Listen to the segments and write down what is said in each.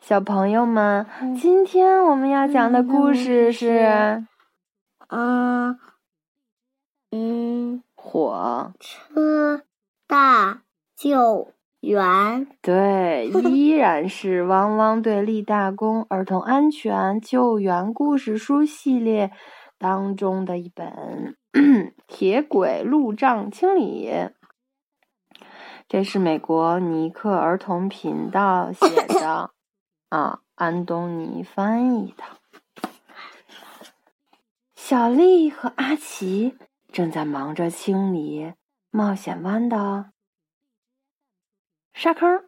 小朋友们，今天我们要讲的故事是，啊，嗯，火车大救援。对，依然是汪汪队立大功儿童安全救援故事书系列当中的一本《铁轨路障清理》。这是美国尼克儿童频道写的，啊，安东尼翻译的。小丽和阿奇正在忙着清理冒险湾的沙坑。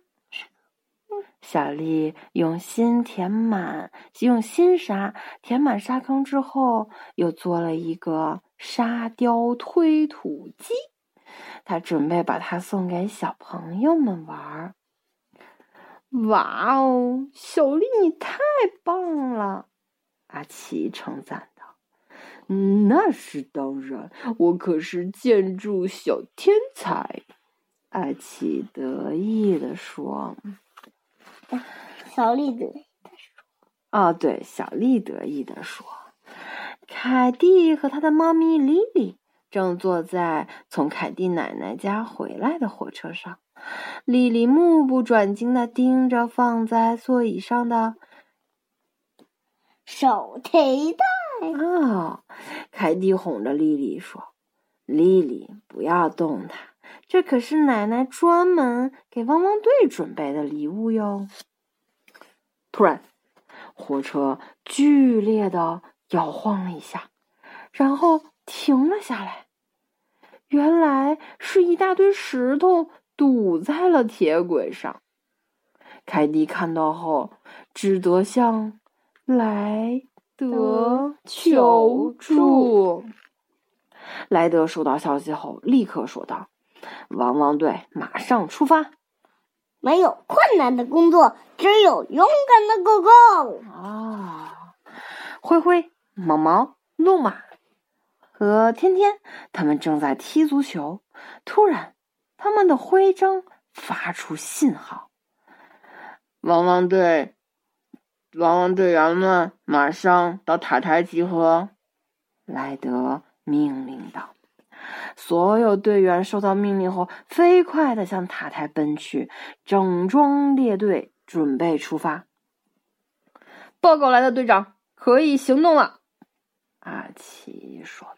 小丽用心填满，用新沙填满沙坑之后，又做了一个沙雕推土机。他准备把它送给小朋友们玩儿。哇哦，小丽你太棒了！阿奇称赞道。“那是当然，我可是建筑小天才。”阿奇得意地说。小丽得意地说：“哦，对，小丽得意地说，凯蒂和他的猫咪莉莉。”正坐在从凯蒂奶奶家回来的火车上，莉莉目不转睛的盯着放在座椅上的手提袋。哦，凯蒂哄着莉莉说：“莉莉，不要动它，这可是奶奶专门给汪汪队准备的礼物哟。”突然，火车剧烈的摇晃了一下，然后。停了下来，原来是一大堆石头堵在了铁轨上。凯蒂看到后，只得向莱德求助。莱德收到消息后，立刻说道：“汪汪队马上出发！没有困难的工作，只有勇敢的狗狗。”啊，灰灰、毛毛、路马。和天天，他们正在踢足球。突然，他们的徽章发出信号：“汪汪队，汪汪队员们，马上到塔台集合！”莱德命令道。所有队员收到命令后，飞快的向塔台奔去，整装列队，准备出发。报告，来的队长，可以行动了。阿奇说。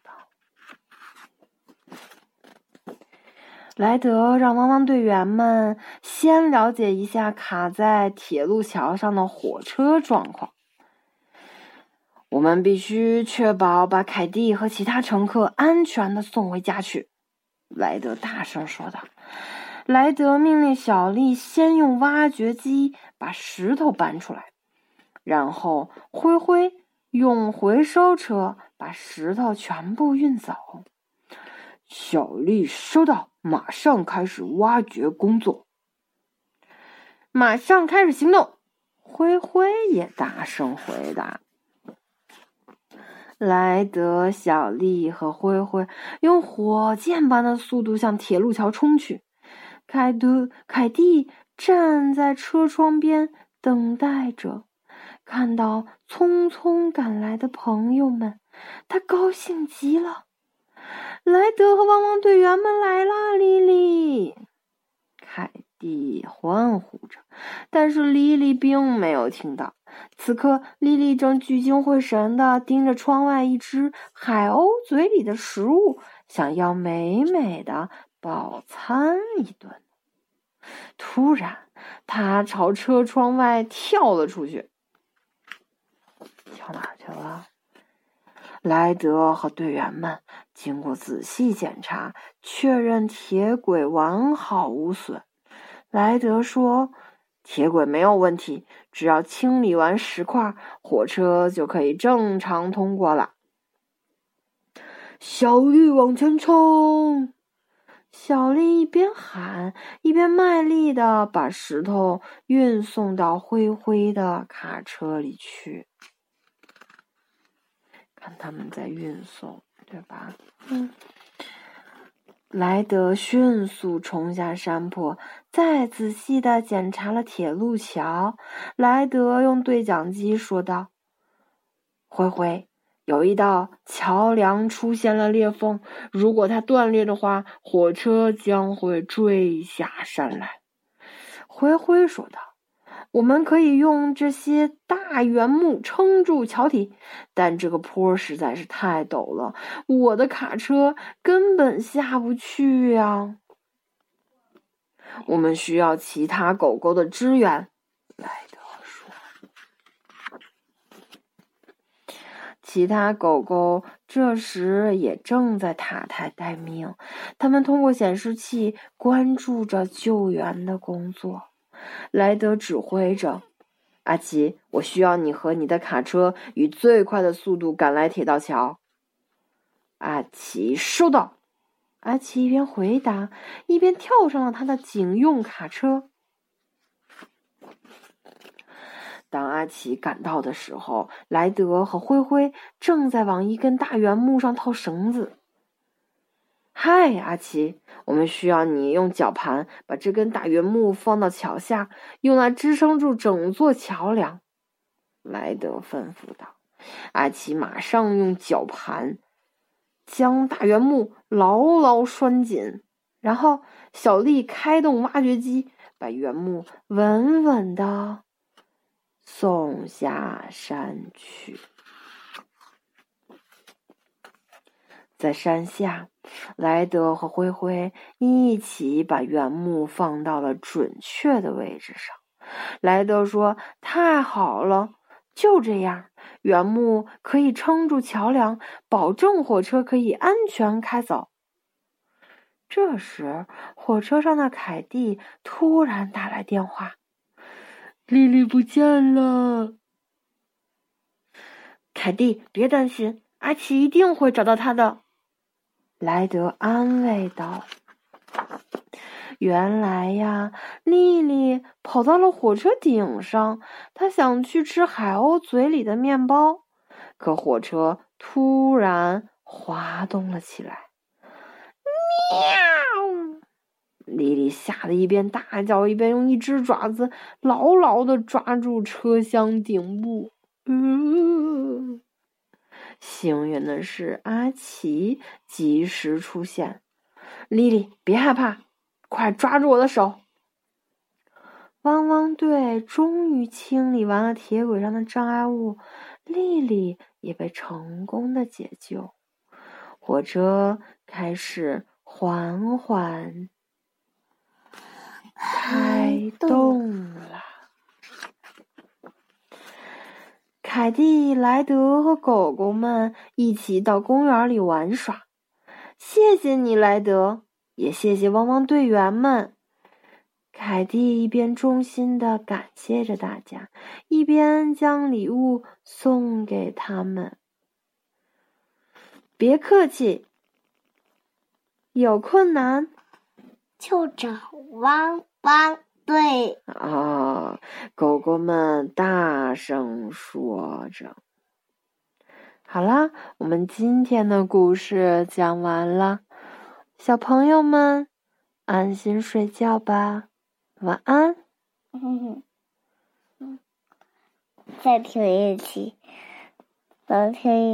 莱德让汪汪队员们先了解一下卡在铁路桥上的火车状况。我们必须确保把凯蒂和其他乘客安全的送回家去。”莱德大声说道。莱德命令小丽先用挖掘机把石头搬出来，然后灰灰用回收车把石头全部运走。小丽收到。马上开始挖掘工作，马上开始行动。灰灰也大声回答。莱德、小丽和灰灰用火箭般的速度向铁路桥冲去。凯德、凯蒂站在车窗边等待着，看到匆匆赶来的朋友们，他高兴极了。莱德和汪汪队员们来啦！莉莉、凯蒂欢呼着，但是莉莉并没有听到。此刻，莉莉正聚精会神的盯着窗外一只海鸥嘴里的食物，想要美美的饱餐一顿。突然，他朝车窗外跳了出去。跳哪去了？莱德和队员们经过仔细检查，确认铁轨完好无损。莱德说：“铁轨没有问题，只要清理完石块，火车就可以正常通过了。”小绿往前冲！小丽一边喊，一边卖力的把石头运送到灰灰的卡车里去。看他们在运送，对吧？嗯。莱德迅速冲下山坡，再仔细的检查了铁路桥。莱德用对讲机说道：“灰灰，有一道桥梁出现了裂缝，如果它断裂的话，火车将会坠下山来。”灰灰说道。我们可以用这些大圆木撑住桥体，但这个坡实在是太陡了，我的卡车根本下不去呀。我们需要其他狗狗的支援，莱德说。其他狗狗这时也正在塔台待命，他们通过显示器关注着救援的工作。莱德指挥着：“阿奇，我需要你和你的卡车以最快的速度赶来铁道桥。”阿奇收到。阿奇一边回答，一边跳上了他的警用卡车。当阿奇赶到的时候，莱德和灰灰正在往一根大圆木上套绳子。嗨，阿奇，我们需要你用绞盘把这根大圆木放到桥下，用来支撑住整座桥梁。”莱德吩咐道。阿奇马上用绞盘将大圆木牢牢拴紧，然后小丽开动挖掘机，把原木稳稳的送下山去。在山下。莱德和灰灰一起把原木放到了准确的位置上。莱德说：“太好了，就这样，原木可以撑住桥梁，保证火车可以安全开走。”这时，火车上的凯蒂突然打来电话：“丽丽不见了。”凯蒂，别担心，阿奇一定会找到她的。莱德安慰道：“原来呀，丽丽跑到了火车顶上，她想去吃海鸥嘴里的面包，可火车突然滑动了起来。喵！丽丽吓得一边大叫，一边用一只爪子牢牢的抓住车厢顶部。嗯。”幸运的是，阿奇及时出现。莉莉，别害怕，快抓住我的手！汪汪队终于清理完了铁轨上的障碍物，莉莉也被成功的解救。火车开始缓缓开动了。凯蒂、莱德和狗狗们一起到公园里玩耍。谢谢你，莱德，也谢谢汪汪队员们。凯蒂一边衷心的感谢着大家，一边将礼物送给他们。别客气，有困难就找汪汪。对啊，狗狗们大声说着。好啦，我们今天的故事讲完了，小朋友们安心睡觉吧，晚安。嗯嗯，再听一期，能听